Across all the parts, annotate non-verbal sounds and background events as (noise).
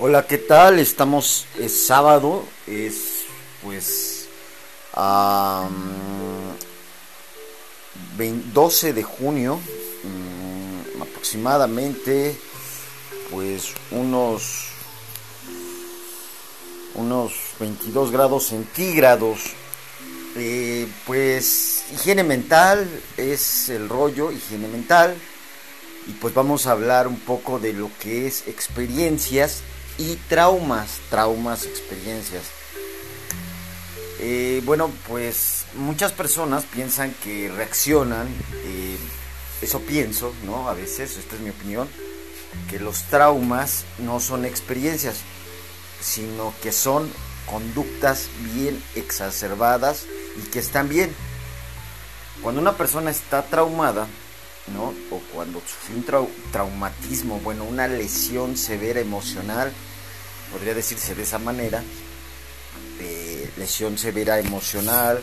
Hola, ¿qué tal? Estamos, es sábado, es pues 12 de junio, mm, aproximadamente pues unos unos 22 grados centígrados. Eh, pues higiene mental es el rollo, higiene mental. Y pues vamos a hablar un poco de lo que es experiencias y traumas, traumas, experiencias. Eh, bueno, pues muchas personas piensan que reaccionan, eh, eso pienso, ¿no? A veces, esta es mi opinión, que los traumas no son experiencias, sino que son conductas bien exacerbadas y que están bien. Cuando una persona está traumada, ¿no? O cuando sufre un traumatismo, bueno, una lesión severa emocional, podría decirse de esa manera, eh, lesión severa emocional,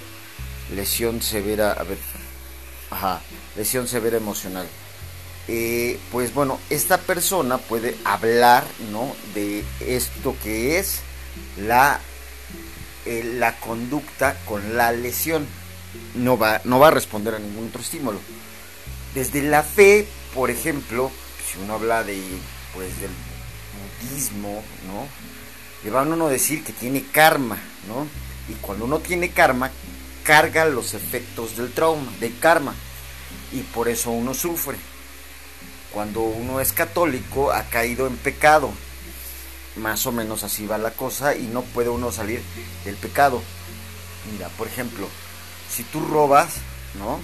lesión severa, a ver, ajá, lesión severa emocional. Eh, pues bueno, esta persona puede hablar, ¿no? De esto que es la, eh, la conducta con la lesión. No va, no va a responder a ningún otro estímulo. Desde la fe, por ejemplo, si uno habla de, pues, del budismo, ¿no? Le van a uno decir que tiene karma, ¿no? Y cuando uno tiene karma, carga los efectos del trauma, de karma. Y por eso uno sufre. Cuando uno es católico, ha caído en pecado. Más o menos así va la cosa y no puede uno salir del pecado. Mira, por ejemplo, si tú robas, ¿no?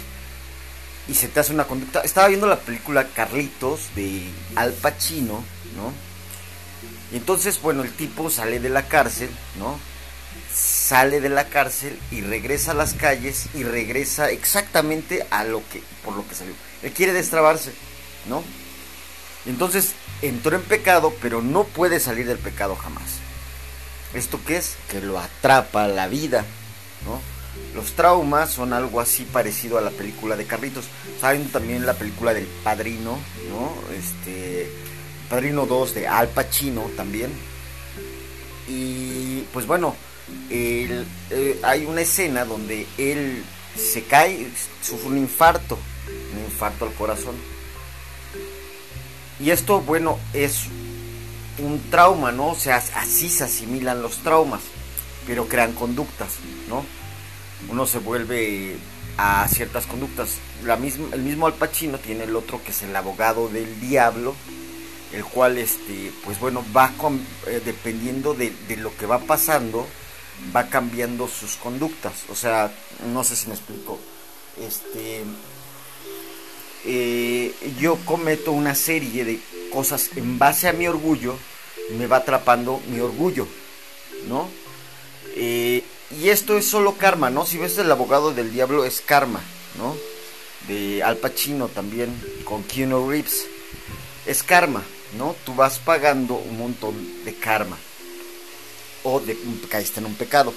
Y se te hace una conducta. Estaba viendo la película Carlitos de Al Pacino, ¿no? Y entonces, bueno, el tipo sale de la cárcel, ¿no? Sale de la cárcel y regresa a las calles y regresa exactamente a lo que, por lo que salió. Él quiere destrabarse, ¿no? Entonces entró en pecado, pero no puede salir del pecado jamás. ¿Esto qué es? Que lo atrapa la vida, ¿no? Los traumas son algo así parecido a la película de Carlitos. Saben también la película del Padrino, ¿no? Este Padrino 2 de Al Pacino también. Y pues bueno, eh, hay una escena donde él se cae, sufre un infarto, un infarto al corazón. Y esto, bueno, es un trauma, ¿no? O sea, así se asimilan los traumas, pero crean conductas, ¿no? Uno se vuelve a ciertas conductas. La misma, el mismo Al Pacino tiene el otro que es el abogado del diablo, el cual este pues bueno va eh, dependiendo de, lo que va pasando va cambiando sus conductas. O sea no sé si me explico. Este eh, yo cometo una serie de cosas en base a mi orgullo me va atrapando mi orgullo no eh, y esto es solo karma no si ves el abogado del diablo es karma no de Al Pacino también con Keanu Reeves es karma ¿no? Tú vas pagando un montón de karma o de caíste en un pecado.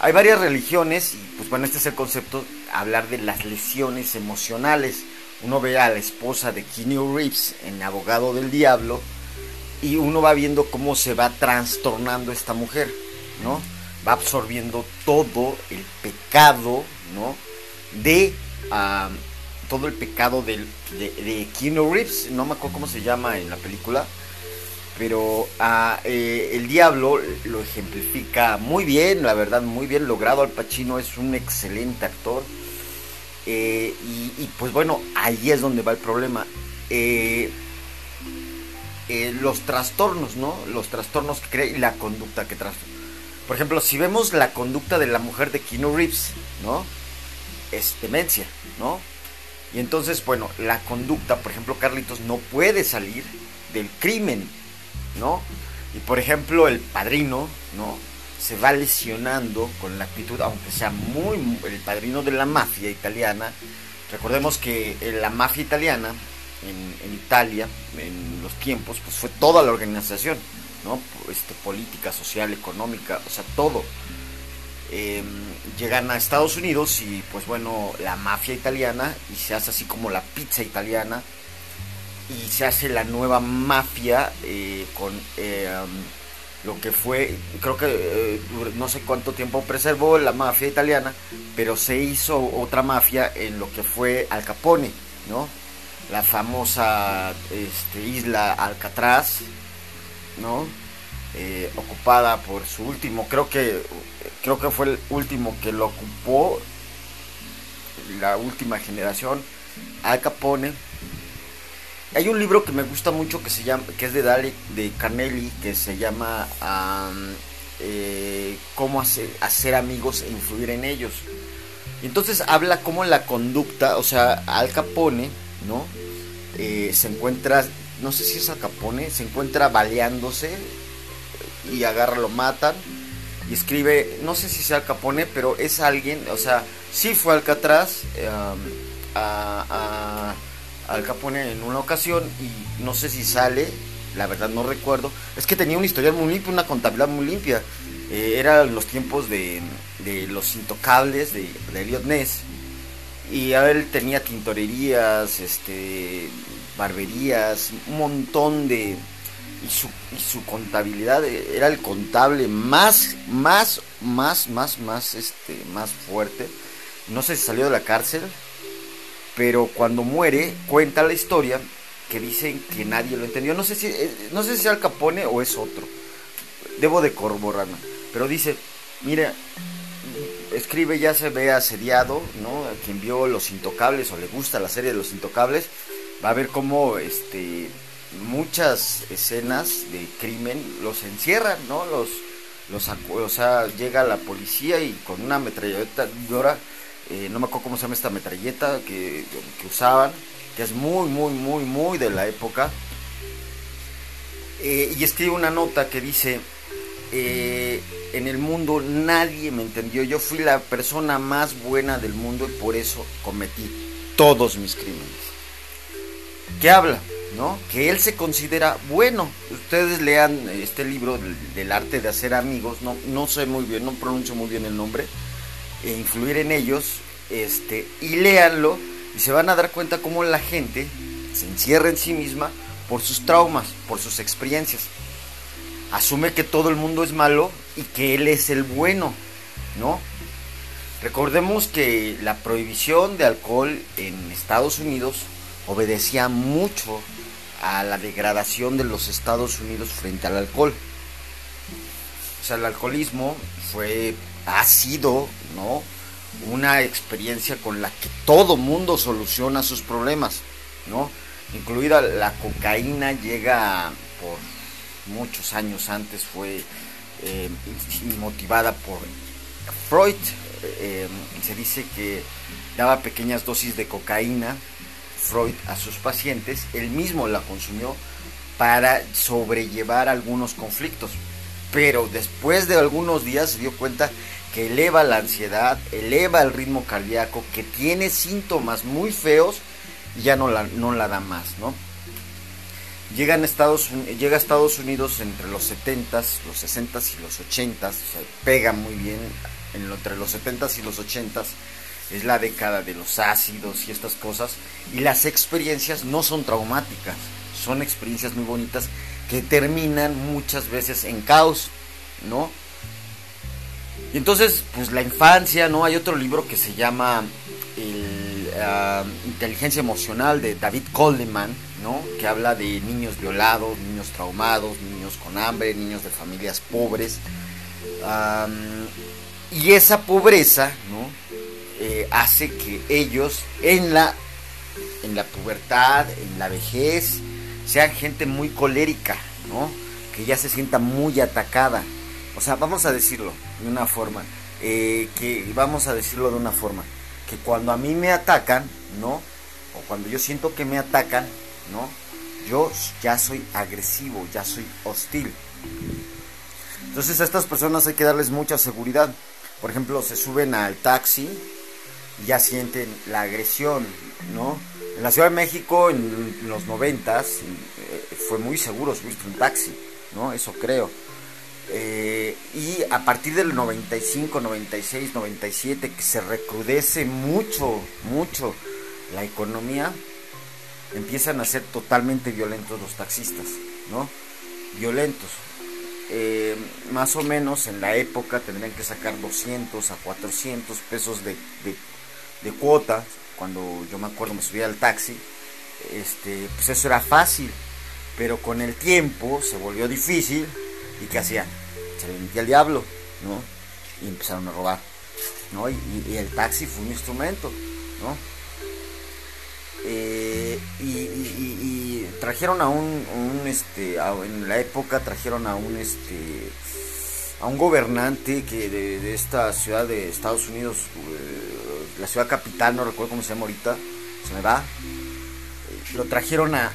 Hay varias religiones y pues bueno, este es el concepto, hablar de las lesiones emocionales. Uno ve a la esposa de Keanu Reeves en Abogado del Diablo y uno va viendo cómo se va trastornando esta mujer, ¿no? Va absorbiendo todo el pecado, ¿no? De todo el pecado de, de Keanu Reeves, no me acuerdo cómo se llama en la película, pero ah, eh, el diablo lo ejemplifica muy bien, la verdad, muy bien logrado. Al Pacino es un excelente actor. Eh, y, pues bueno, ahí es donde va el problema. Eh, los trastornos, ¿no? Los trastornos que crea y la conducta que. Por ejemplo, si vemos la conducta de la mujer de Keanu Reeves, ¿no? Es demencia, ¿no? Y entonces, bueno, la conducta, por ejemplo, Carlitos no puede salir del crimen, ¿no? Y por ejemplo, el padrino, ¿no? Se va lesionando con la actitud, aunque sea muy, el padrino de la mafia italiana. Recordemos que la mafia italiana en Italia, en los tiempos, pues fue toda la organización, ¿no? Este, política, social, económica, o sea, todo. Em, llegan a Estados Unidos y pues bueno, la mafia italiana y se hace así como la pizza italiana y se hace la nueva mafia eh, con eh, lo que fue, creo que eh, no sé cuánto tiempo preservó la mafia italiana, pero se hizo otra mafia en lo que fue Al Capone, ¿no? La famosa este, isla Alcatraz, ¿no? ocupada por su último, creo que creo que fue el último que lo ocupó la última generación, Al Capone hay un libro que me gusta mucho que se llama, que es de Dale, de Carnelli, que se llama eh, Cómo hacer, hacer amigos e influir en ellos. entonces habla cómo la conducta, o sea, Al Capone, ¿no? Eh, se encuentra, no sé si es Al Capone, se encuentra baleándose y agarra, lo matan y escribe, no sé si sea Al Capone, pero es alguien, o sea, sí fue Alcatraz eh, a al Capone en una ocasión y no sé si sale, la verdad no recuerdo. Es que tenía una historia muy limpia, una contabilidad muy limpia. Eh, eran los tiempos de, los intocables de, de Elliot Ness. Y él tenía tintorerías, este, barberías, un montón de... Y su, su contabilidad era el contable más, más, más, más, más, este, más fuerte. No sé si salió de la cárcel, pero cuando muere cuenta la historia que dicen que nadie lo entendió. No sé si eh, no sé si es Al Capone o es otro. Debo de corroborarlo. Pero dice, mira, escribe ya se ve asediado, ¿no? Quien vio Los Intocables o le gusta la serie de Los Intocables, va a ver cómo este muchas escenas de crimen los encierran, ¿no? Los los o sea, llega la policía y con una ametralladora eh, no me acuerdo cómo se llama esta metralleta que, usaban, que es muy, muy, muy, muy de la época. Eh, y escribe una nota que dice, eh, en el mundo nadie me entendió, yo fui la persona más buena del mundo y por eso cometí todos mis crímenes. ¿Qué habla? ¿no? Que él se considera bueno. Ustedes lean este libro del, arte de hacer amigos, no, no sé muy bien, no pronuncio muy bien el nombre, e influir en ellos, este, y léanlo y se van a dar cuenta cómo la gente se encierra en sí misma por sus traumas, por sus experiencias. Asume que todo el mundo es malo y que él es el bueno, ¿no? Recordemos que la prohibición de alcohol en Estados Unidos obedecía mucho a la degradación de los Estados Unidos frente al alcohol. O sea, el alcoholismo fue ha sido, ¿no? Una experiencia con la que todo mundo soluciona sus problemas, ¿no? Incluida la cocaína llega por muchos años antes, fue eh, motivada por Freud. Eh, se dice que daba pequeñas dosis de cocaína Freud a sus pacientes, él mismo la consumió para sobrellevar algunos conflictos. Pero después de algunos días se dio cuenta que eleva la ansiedad, eleva el ritmo cardíaco, que tiene síntomas muy feos y ya no la, no la da más, ¿no? Llega, Estados, llega a Estados Unidos entre los 70s, los 60s y los 80s, pega muy bien entre los 70s y los 80s, es la década de los ácidos y estas cosas, y las experiencias no son traumáticas, son experiencias muy bonitas que terminan muchas veces en caos, ¿no? Y entonces, pues la infancia, ¿no? Hay otro libro que se llama ah, Inteligencia Emocional de David Coleman, ¿no? Que habla de niños violados, niños traumados, niños con hambre, niños de familias pobres. y esa pobreza, ¿no? Eh, hace que ellos en la, en la pubertad, en la vejez, sean gente muy colérica, ¿no? Que ya se sienta muy atacada. O sea, vamos a decirlo de una forma, eh, que vamos a decirlo de una forma, que cuando a mí me atacan, ¿no? O cuando yo siento que me atacan, ¿no? Yo ya soy agresivo, ya soy hostil. Entonces a estas personas hay que darles mucha seguridad. Por ejemplo, se suben al taxi ya sienten la agresión, ¿no? En la Ciudad de México en los noventas eh, fue muy seguro subirse un taxi, ¿no? Eso creo. Eh, y a partir del 95, 96, 97, que se recrudece mucho, mucho la economía, empiezan a ser totalmente violentos los taxistas, ¿no? Violentos. Eh, más o menos en la época tendrían que sacar 200 a 400 pesos de, de, cuota. Cuando yo me acuerdo me subía al taxi, este, pues eso era fácil. Pero con el tiempo se volvió difícil. ¿Y qué hacían? Se le metía el diablo, ¿no? Y empezaron a robar, ¿no? Y, y el taxi fue un instrumento, ¿no? Eh, y, trajeron a un, este en la época trajeron a un este a un gobernante que de, esta ciudad de Estados Unidos eh, la ciudad capital no recuerdo cómo se llama ahorita se me va eh, lo trajeron a,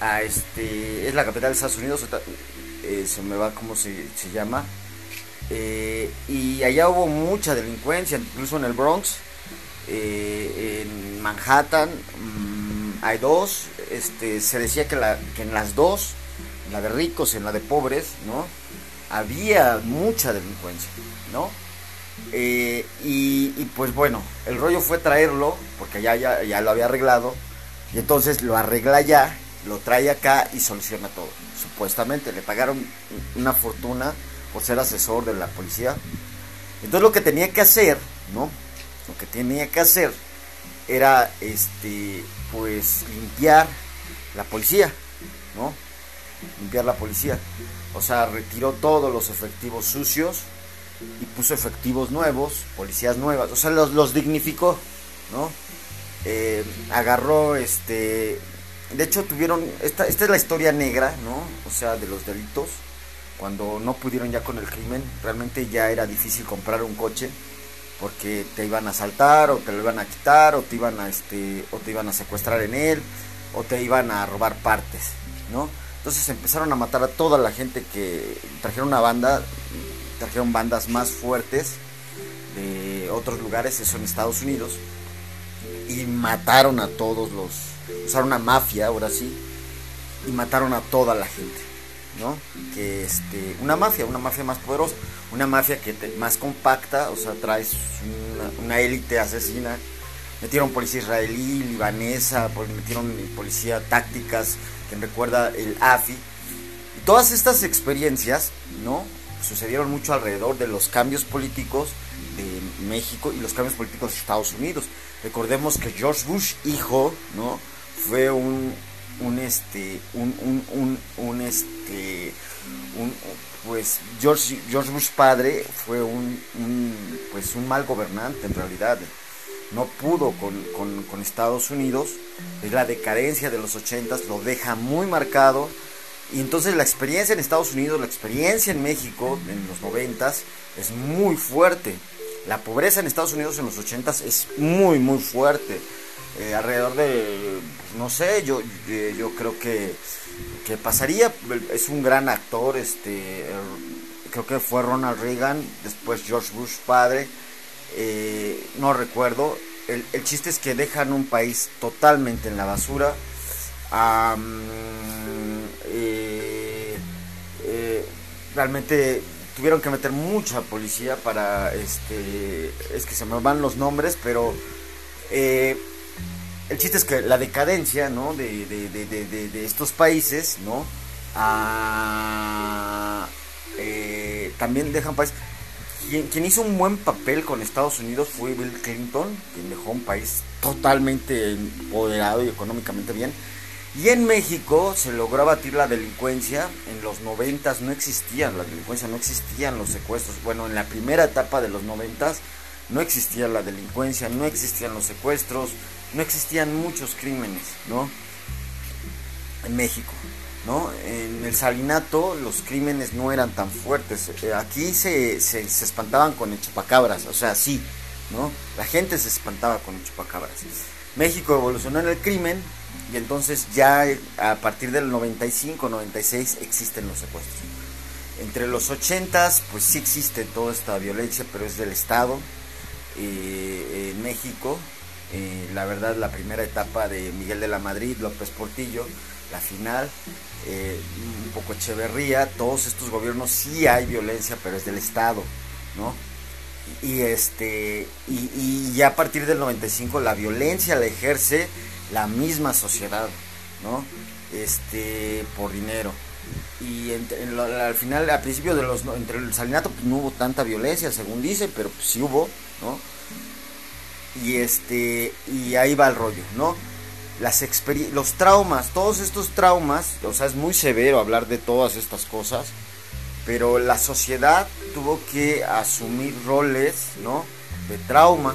a, este es la capital de Estados Unidos se me va cómo se, se llama y allá hubo mucha delincuencia incluso en el Bronx eh, en Manhattan mm, hay dos, este, se decía que, la, que en las dos, en la de ricos y en la de pobres, ¿no? Había mucha delincuencia, ¿no? Eh, y, pues bueno, el rollo fue traerlo, porque ya, ya, lo había arreglado, y entonces lo arregla ya, lo trae acá y soluciona todo, supuestamente. Le pagaron una fortuna por ser asesor de la policía. Entonces lo que tenía que hacer, ¿no? lo que tenía que hacer era este pues limpiar la policía, ¿no? Limpiar la policía. O sea, retiró todos los efectivos sucios y puso efectivos nuevos, policías nuevas, o sea, los, los dignificó, ¿no? Eh, agarró este de hecho tuvieron esta, esta es la historia negra no o sea de los delitos cuando no pudieron ya con el crimen realmente ya era difícil comprar un coche porque te iban a asaltar o te lo iban a quitar o te iban a este o te iban a secuestrar en él o te iban a robar partes, ¿no? Entonces empezaron a matar a toda la gente que trajeron una banda, trajeron bandas más fuertes de otros lugares, eso en Estados Unidos, y mataron a todos los, usaron una mafia, ahora sí, y mataron a toda la gente, ¿no? Que este, una mafia, una mafia más poderosa una mafia que más compacta, o sea, traes una, élite asesina. Metieron policía israelí, libanesa, metieron policía tácticas, que recuerda el AFI. Todas estas experiencias, ¿no? Sucedieron mucho alrededor de los cambios políticos de México y los cambios políticos de Estados Unidos. Recordemos que George Bush, hijo, ¿no? Fue un, un este, un, un, un, este, un, pues George, George Bush padre fue un, pues un mal gobernante en realidad. No pudo con, Estados Unidos. Es la decadencia de los ochentas, lo deja muy marcado. Y entonces la experiencia en Estados Unidos, la experiencia en México en los noventas es muy fuerte. La pobreza en Estados Unidos en los ochentas es muy, muy fuerte. Eh, alrededor de, no sé, yo, yo creo que que pasaría, es un gran actor, este, creo que fue Ronald Reagan, después George Bush padre, eh, no recuerdo, el, chiste es que dejan un país totalmente en la basura, eh, eh, realmente tuvieron que meter mucha policía para, este, es que se me van los nombres, pero el chiste es que la decadencia, ¿no? De, de, estos países, ¿no? Ah, eh, también dejan países. Quien, quien, hizo un buen papel con Estados Unidos fue Bill Clinton, quien dejó un país totalmente empoderado y económicamente bien. Y en México se logró abatir la delincuencia. En los noventas no existían la delincuencia, no existían los secuestros. Bueno, en la primera etapa de los noventas no existía la delincuencia, no existían los secuestros, no existían muchos crímenes, ¿no? En México, ¿no? En el Salinato los crímenes no eran tan fuertes. Eh, aquí se, se, espantaban con el chupacabras, o sea, sí, ¿no? La gente se espantaba con el chupacabras. México evolucionó en el crimen y entonces ya a partir del 95, 96 existen los secuestros. Entre los 80 pues sí existe toda esta violencia, pero es del Estado. Eh, en México eh, la verdad la primera etapa de Miguel de la Madrid, López Portillo, la final, eh, un poco Echeverría, todos estos gobiernos sí hay violencia, pero es del Estado, ¿no? Y este y, ya a partir del 95 la violencia la ejerce la misma sociedad, ¿no? Este, por dinero. Y al final, al principio de los, entre el salinato, pues, no hubo tanta violencia, según dice, pero pues, sí hubo, ¿no? Y este, y ahí va el rollo, ¿no? Las los traumas, todos estos traumas, o sea, es muy severo hablar de todas estas cosas, pero la sociedad tuvo que asumir roles, ¿no? De trauma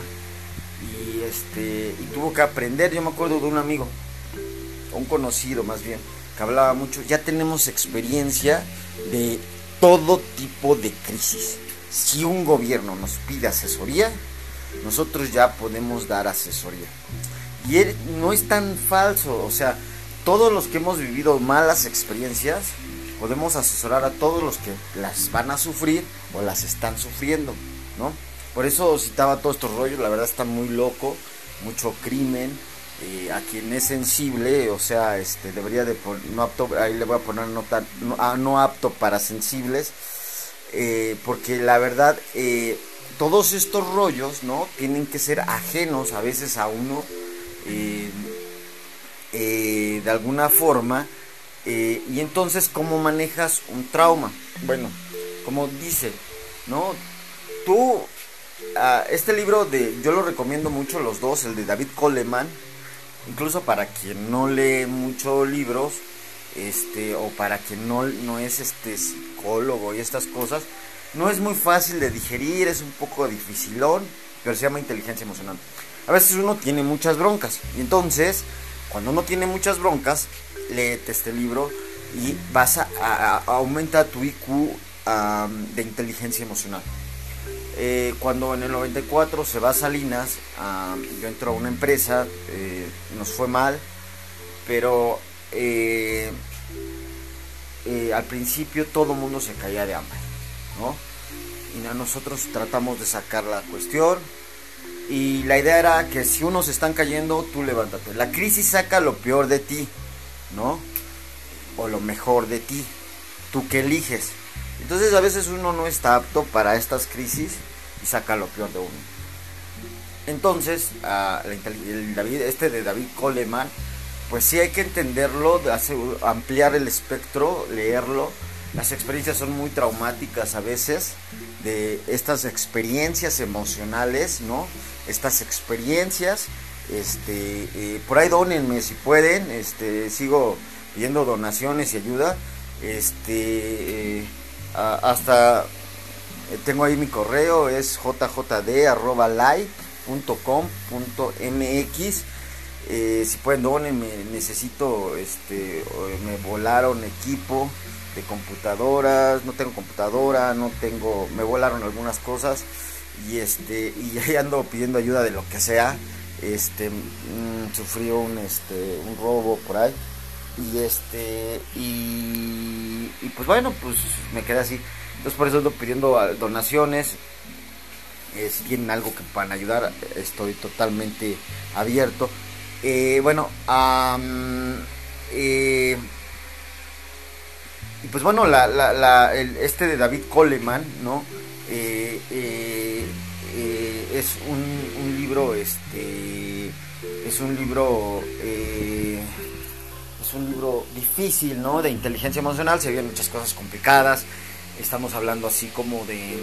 este y tuvo que aprender. Yo me acuerdo de un amigo, un conocido más bien, que hablaba mucho. Ya tenemos experiencia de todo tipo de crisis. Si un gobierno nos pide asesoría, nosotros ya podemos dar asesoría. Y no es tan falso, o sea, todos los que hemos vivido malas experiencias, podemos asesorar a todos los que las van a sufrir o las están sufriendo, ¿no? Por eso citaba todos estos rollos, la verdad está muy loco, mucho crimen, eh, a quien es sensible, o sea, este debería de no apto, ahí le voy a poner nota, no, ah, apto para sensibles, eh, porque la verdad eh, todos estos rollos, ¿no? Tienen que ser ajenos a veces a uno, de alguna forma, y entonces, ¿cómo manejas un trauma? Bueno, como dice, ¿no? Tú, ah, este libro de, yo lo recomiendo mucho, los dos, el de David Coleman, incluso para quien no lee mucho libros, este, o para quien no, no es este psicólogo y estas cosas, no es muy fácil de digerir, es un poco dificilón, pero se llama inteligencia emocional. A veces uno tiene muchas broncas, y entonces, cuando uno tiene muchas broncas, léete este libro y vas a, aumenta tu IQ de inteligencia emocional. Eh, cuando en el 94 se va a Salinas, yo entro a una empresa, eh, nos fue mal, pero eh, al principio todo mundo se caía de hambre, ¿no? Y nosotros tratamos de sacar la cuestión, y la idea era que si unos están cayendo, tú levántate. La crisis saca lo peor de ti. ¿no? O lo mejor de ti, tú que eliges. Entonces a veces uno no está apto para estas crisis y saca lo peor de uno. Entonces, el David, este de David Coleman, pues sí hay que entenderlo, ampliar el espectro, leerlo. Las experiencias son muy traumáticas a veces, de estas experiencias emocionales, ¿no? Estas experiencias este, eh, por ahí donenme si pueden, este, sigo pidiendo donaciones y ayuda. Este, eh, hasta eh, tengo ahí mi correo, es jjd.live.com.mx. si pueden donenme, necesito, este, me volaron equipo de computadoras, no tengo computadora, no tengo, me volaron algunas cosas y este, y (laughs) ahí ando pidiendo ayuda de lo que sea este mm, sufrió un este un robo por ahí y este y, pues bueno pues me quedé así. Entonces por eso ando pidiendo donaciones. Eh, si tienen algo que puedan ayudar estoy totalmente abierto. Eh, bueno eh, y pues bueno la, la, este de David Coleman no es un, libro, este, es un libro, eh, es un libro difícil, ¿no? De inteligencia emocional, se ven muchas cosas complicadas. Estamos hablando así como de,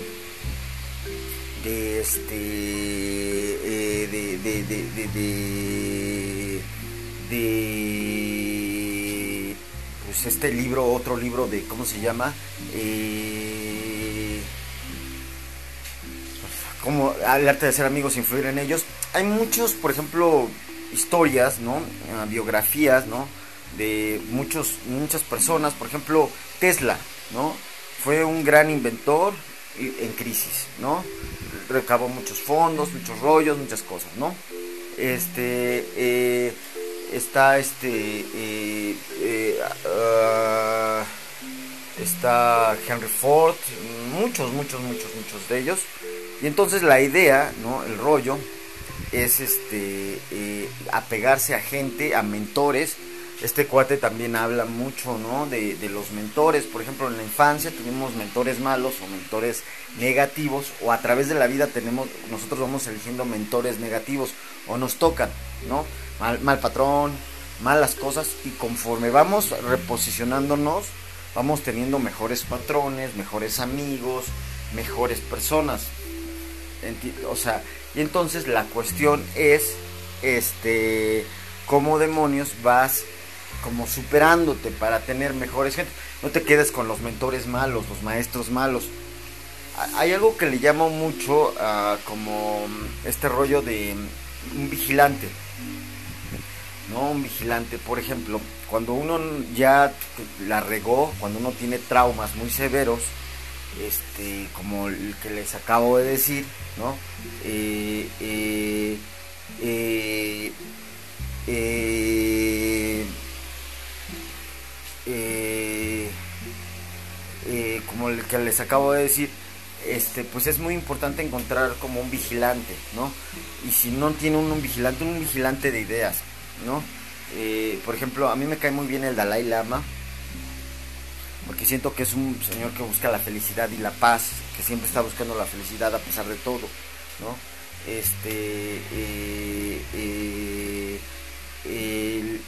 de este, eh, de, de, de, de, pues este libro, otro libro de, ¿cómo se llama? Eh, como el arte de ser amigos, influir en ellos. Hay muchos, por ejemplo, historias, ¿no? Ah, biografías, ¿no? De muchos, muchas personas, por ejemplo, Tesla, ¿no? Fue un gran inventor en crisis, ¿no? Recabó muchos fondos, muchos rollos, muchas cosas, ¿no? Este, eh, está este, eh, eh, ah, está Henry Ford, muchos, muchos, muchos, muchos de ellos. Y entonces la idea, ¿no? El rollo es este apegarse a gente, a mentores. Este cuate también habla mucho, ¿no? De, los mentores. Por ejemplo, en la infancia tuvimos mentores malos o mentores negativos. O a través de la vida tenemos, nosotros vamos eligiendo mentores negativos. O nos tocan, ¿no? mal, mal patrón, malas cosas y conforme vamos reposicionándonos, vamos teniendo mejores patrones, mejores amigos, mejores personas. O sea, y entonces la cuestión es, este, cómo demonios vas como superándote para tener mejores gente. No te quedes con los mentores malos, los maestros malos. Hay algo que le llamo mucho como este rollo de un vigilante. ¿No? Un vigilante, por ejemplo, cuando uno ya la regó, cuando uno tiene traumas muy severos, este, como el que les acabo de decir, ¿no? Eh, eh, eh, como el que les acabo de decir, este, pues es muy importante encontrar como un vigilante, ¿no? Y si no tiene un, vigilante, un vigilante de ideas, ¿no? por ejemplo, a mí me cae muy bien el Dalai Lama, porque siento que es un señor que busca la felicidad y la paz, que siempre está buscando la felicidad a pesar de todo, ¿no? Este, eh, eh, el,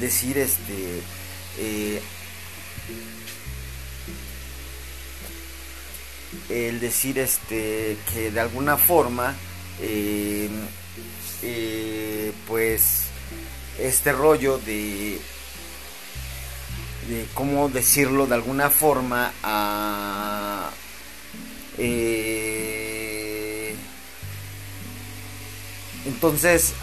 decir, este, eh, el decir, este, que de alguna forma, pues, este rollo de de cómo decirlo de alguna forma a eh, entonces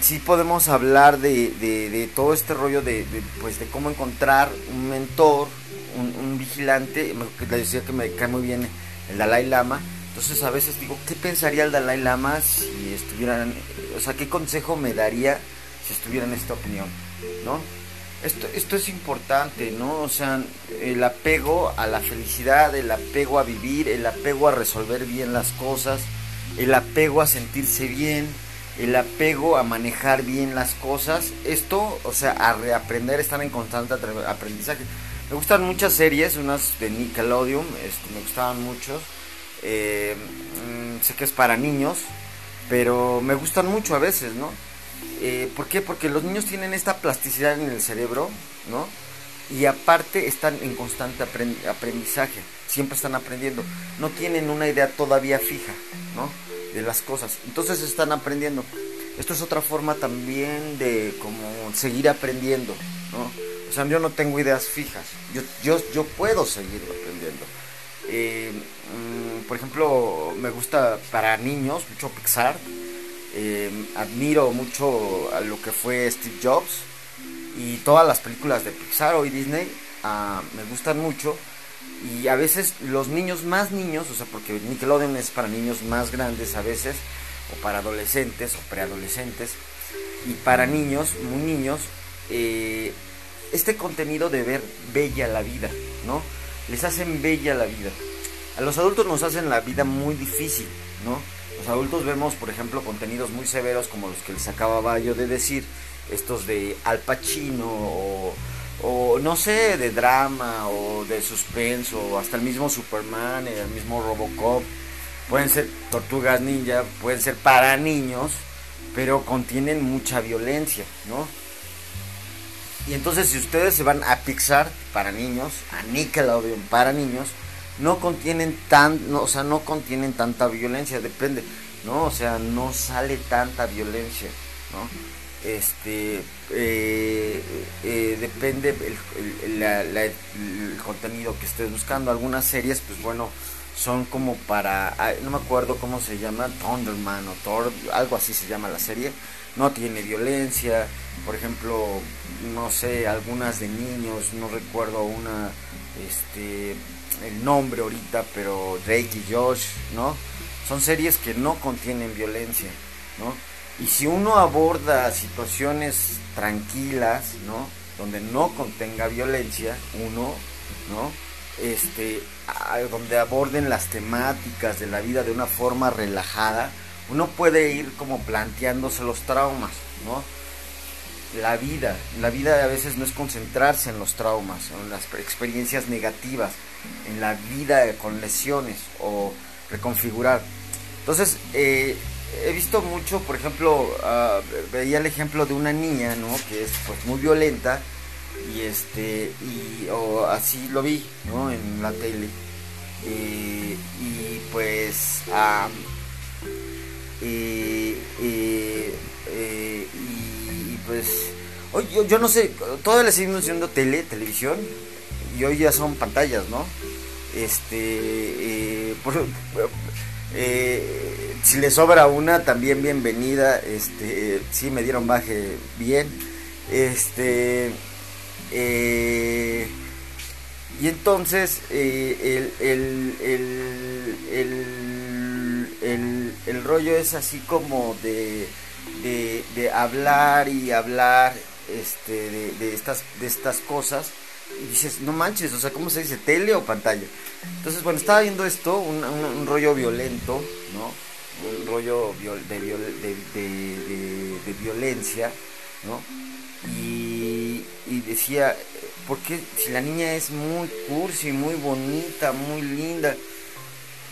sí podemos hablar de, todo este rollo de, pues de cómo encontrar un mentor un, vigilante le decía que me cae muy bien el Dalai Lama entonces a veces digo qué pensaría el Dalai Lama si estuvieran o sea qué consejo me daría si estuviera en esta opinión no esto, esto es importante, ¿no? O sea, el apego a la felicidad, el apego a vivir, el apego a resolver bien las cosas, el apego a sentirse bien, el apego a manejar bien las cosas. Esto, o sea, a reaprender, estar en constante aprendizaje. Me gustan muchas series, unas de Nickelodeon, este, me gustaban muchos. Eh, mm, sé que es para niños, pero me gustan mucho a veces, ¿no? Eh, ¿Por qué? Porque los niños tienen esta plasticidad en el cerebro, ¿no? Y aparte están en constante aprendizaje, siempre están aprendiendo. No tienen una idea todavía fija, ¿no? De las cosas. Entonces están aprendiendo. Esto es otra forma también de como seguir aprendiendo, ¿no? O sea, yo no tengo ideas fijas. Yo, yo, yo puedo seguir aprendiendo. Eh, mm, por ejemplo, me gusta para niños mucho Pixar eh, admiro mucho a lo que fue Steve Jobs y todas las películas de Pixar o Disney ah, me gustan mucho y a veces los niños más niños, o sea, porque Nickelodeon es para niños más grandes a veces, o para adolescentes o preadolescentes, y para niños, muy niños, eh, este contenido de ver bella la vida, ¿no? Les hacen bella la vida. A los adultos nos hacen la vida muy difícil, ¿no? Los adultos vemos, por ejemplo, contenidos muy severos como los que les acababa yo de decir, estos de Al Pacino o, no sé, de drama o de suspenso, o hasta el mismo Superman, el mismo Robocop. Pueden ser tortugas ninja, pueden ser para niños, pero contienen mucha violencia, ¿no? Y entonces si ustedes se van a Pixar para niños, a Nickelodeon para niños, no contienen tan, no, o sea, no contienen tanta violencia, depende, ¿no? O sea, no sale tanta violencia, ¿no? Este, eh, eh, depende el, contenido que estés buscando. Algunas series, pues bueno, son como para, no me acuerdo cómo se llama, Thunderman o Thor, algo así se llama la serie. No tiene violencia, por ejemplo, no sé, algunas de niños, no recuerdo una, este, el nombre ahorita, pero Drake y Josh, ¿no? Son series que no contienen violencia, ¿no? Y si uno aborda situaciones tranquilas, ¿no? Donde no contenga violencia, uno, ¿no? Este, donde aborden las temáticas de la vida de una forma relajada, uno puede ir como planteándose los traumas, ¿no? la vida. La vida a veces no es concentrarse en los traumas, en las experiencias negativas, en la vida con lesiones o reconfigurar. Entonces, eh, he visto mucho, por ejemplo, ah, veía el ejemplo de una niña, ¿no? Que es pues muy violenta y este y así lo vi, ¿no? En la tele y pues y, pues yo, no sé, todavía le seguimos haciendo tele, televisión y hoy ya son pantallas, ¿no? Este, eh, por, eh, si le sobra una, también bienvenida. Este, sí me dieron baje bien. Este, eh, y entonces el, el, el, el, rollo es así como de, de, hablar y hablar este, de, estas, de estas cosas y dices, no manches, o sea, ¿cómo se dice? ¿Tele o pantalla? Entonces, bueno, estaba viendo esto, un, rollo violento, ¿no? Un rollo de, de, violencia, ¿no? Y, y, decía, ¿por qué si la niña es muy cursi, muy bonita, muy linda?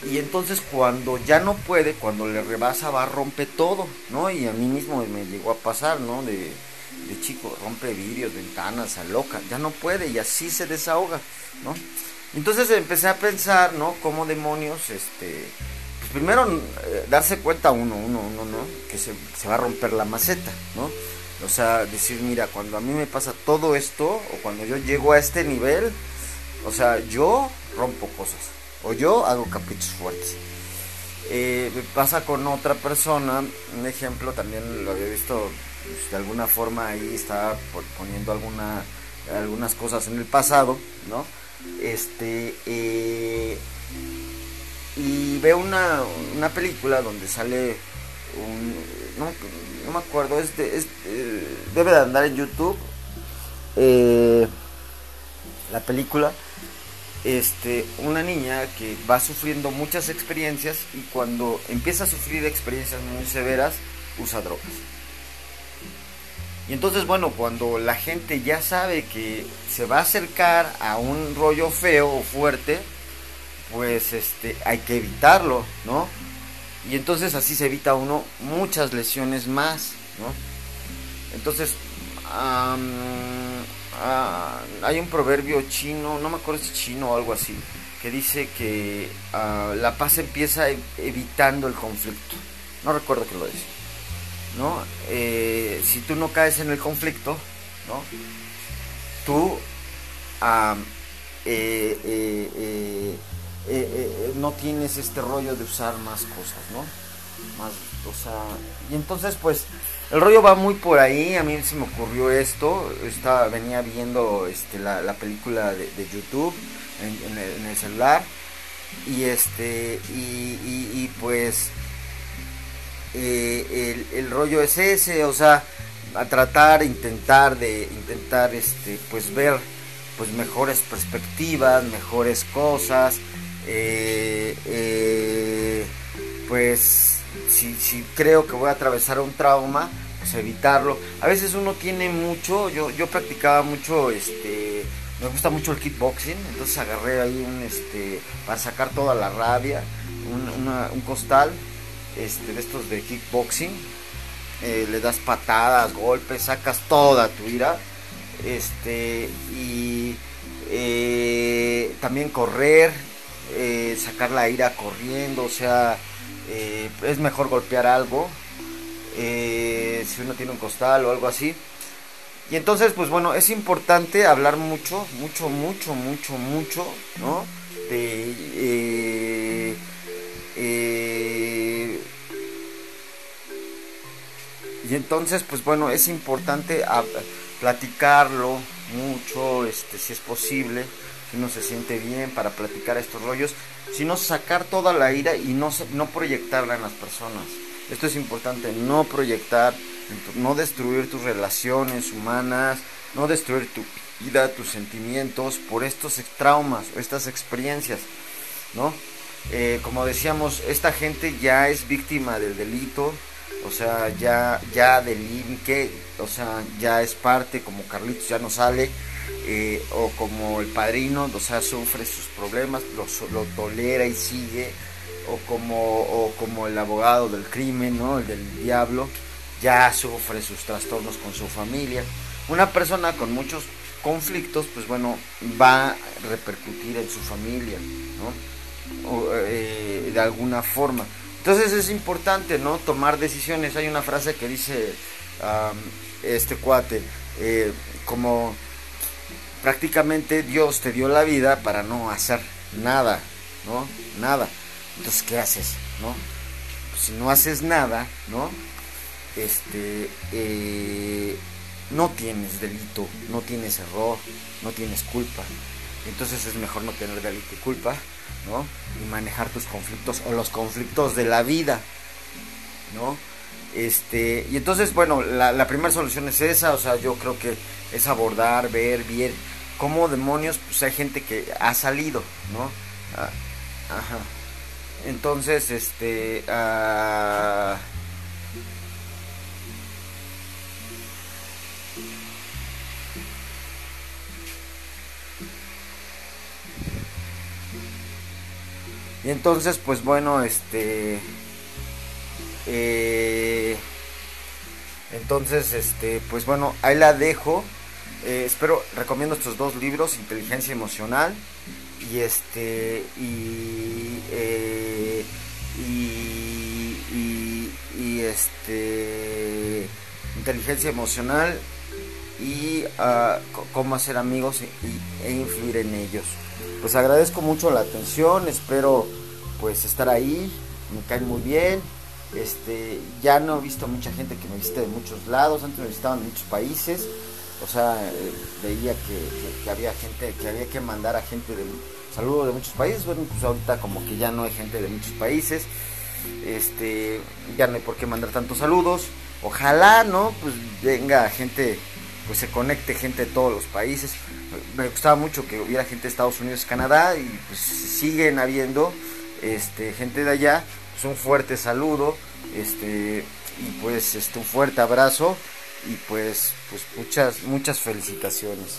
Y entonces cuando ya no puede, cuando le rebasa, va a romper todo, ¿no? Y a mí mismo me llegó a pasar, ¿no? De, de chico, rompe vidrios, ventanas, a loca, ya no puede y así se desahoga, ¿no? Entonces empecé a pensar, ¿no? Cómo demonios, este, pues primero eh, darse cuenta uno, uno, uno, ¿no? Que se, va a romper la maceta, ¿no? O sea, decir, mira, cuando a mí me pasa todo esto, o cuando yo llego a este nivel, o sea, yo rompo cosas, o yo hago caprichos fuertes. Eh, me pasa con otra persona, un ejemplo también lo había visto pues, de alguna forma ahí está poniendo alguna, algunas cosas en el pasado, ¿no? Este, eh, y veo una, una película donde sale un, no, me acuerdo, es, eh, debe de andar en YouTube, eh, la película, este, una niña que va sufriendo muchas experiencias y cuando empieza a sufrir experiencias muy severas, usa drogas. Y entonces, bueno, cuando la gente ya sabe que se va a acercar a un rollo feo o fuerte, pues este, hay que evitarlo, ¿no? Y entonces así se evita uno muchas lesiones más, ¿no? Entonces, ah, hay un proverbio chino, no me acuerdo si es chino o algo así, que dice que ah, la paz empieza evitando el conflicto. No recuerdo que lo dice. ¿No? Eh, si tú no caes en el conflicto, ¿no? Tú eh, eh, no tienes este rollo de usar más cosas, ¿no? Más, o sea, y entonces pues el rollo va muy por ahí, a mí se me ocurrió esto, estaba, venía viendo este, la, película de, YouTube en, el, celular y este y pues eh, el, rollo es ese, o sea, a tratar, intentar de, intentar, este, pues ver, pues mejores perspectivas, mejores cosas, eh, eh, pues si, si creo que voy a atravesar un trauma, pues evitarlo. A veces uno tiene mucho, yo, yo practicaba mucho, este, me gusta mucho el kickboxing, entonces agarré ahí un, este, para sacar toda la rabia, un, un costal este, de estos de kickboxing, eh, le das patadas, golpes, sacas toda tu ira, este, y eh, también correr, eh, sacar la ira corriendo, o sea, es mejor golpear algo, si uno tiene un costal o algo así. Y entonces, pues bueno, es importante hablar mucho, mucho, mucho, mucho, mucho, ¿no? De Y entonces, pues bueno, es importante platicarlo mucho, este, si es posible, si uno se siente bien para platicar estos rollos, sino sacar toda la ira y no, no proyectarla en las personas. Esto es importante, no proyectar, no destruir tus relaciones humanas, no destruir tu vida, tus sentimientos por estos traumas estas experiencias, ¿no? Eh, como decíamos, esta gente ya es víctima del delito, o sea, ya, ya del que, o sea, ya es parte, como Carlitos ya no sale, eh, o como el padrino, o sea, sufre sus problemas, lo, lo tolera y sigue, o como, o como el abogado del crimen, ¿no? El del diablo, ya sufre sus trastornos con su familia. Una persona con muchos conflictos, pues bueno, va a repercutir en su familia, ¿no? Eh, de alguna forma. Entonces es importante, ¿no? Tomar decisiones. Hay una frase que dice este cuate, eh, como prácticamente Dios te dio la vida para no hacer nada, ¿no? Nada. Entonces, ¿qué haces? ¿No? Si no haces nada, ¿no? Este, eh, no tienes delito, no tienes error, no tienes culpa. Entonces es mejor no tener delito y culpa, ¿no? Y manejar tus conflictos o los conflictos de la vida, ¿no? Este, y entonces, bueno, la, la primera solución es esa, o sea, yo creo que es abordar, ver, bien cómo demonios, pues hay gente que ha salido, ¿no? Ah, ajá. Entonces, este... Uh, y entonces, pues bueno, este... Eh, entonces, este, pues bueno, ahí la dejo. Eh, espero, recomiendo estos dos libros, Inteligencia Emocional y este y, eh, y, este inteligencia emocional y uh, cómo hacer amigos e, influir en ellos pues agradezco mucho la atención espero pues estar ahí me caen muy bien este ya no he visto mucha gente que me visite de muchos lados antes me visitaban de muchos países o sea, eh, veía que, había gente, que había que mandar a gente de saludos de muchos países, bueno, pues ahorita como que ya no hay gente de muchos países, este, ya no hay por qué mandar tantos saludos, ojalá, ¿no? Pues venga gente, pues se conecte gente de todos los países, me gustaba mucho que hubiera gente de Estados Unidos Canadá, y pues siguen habiendo, este, gente de allá, pues un fuerte saludo, este, y pues este, un fuerte abrazo, y pues, pues muchas, muchas felicitaciones.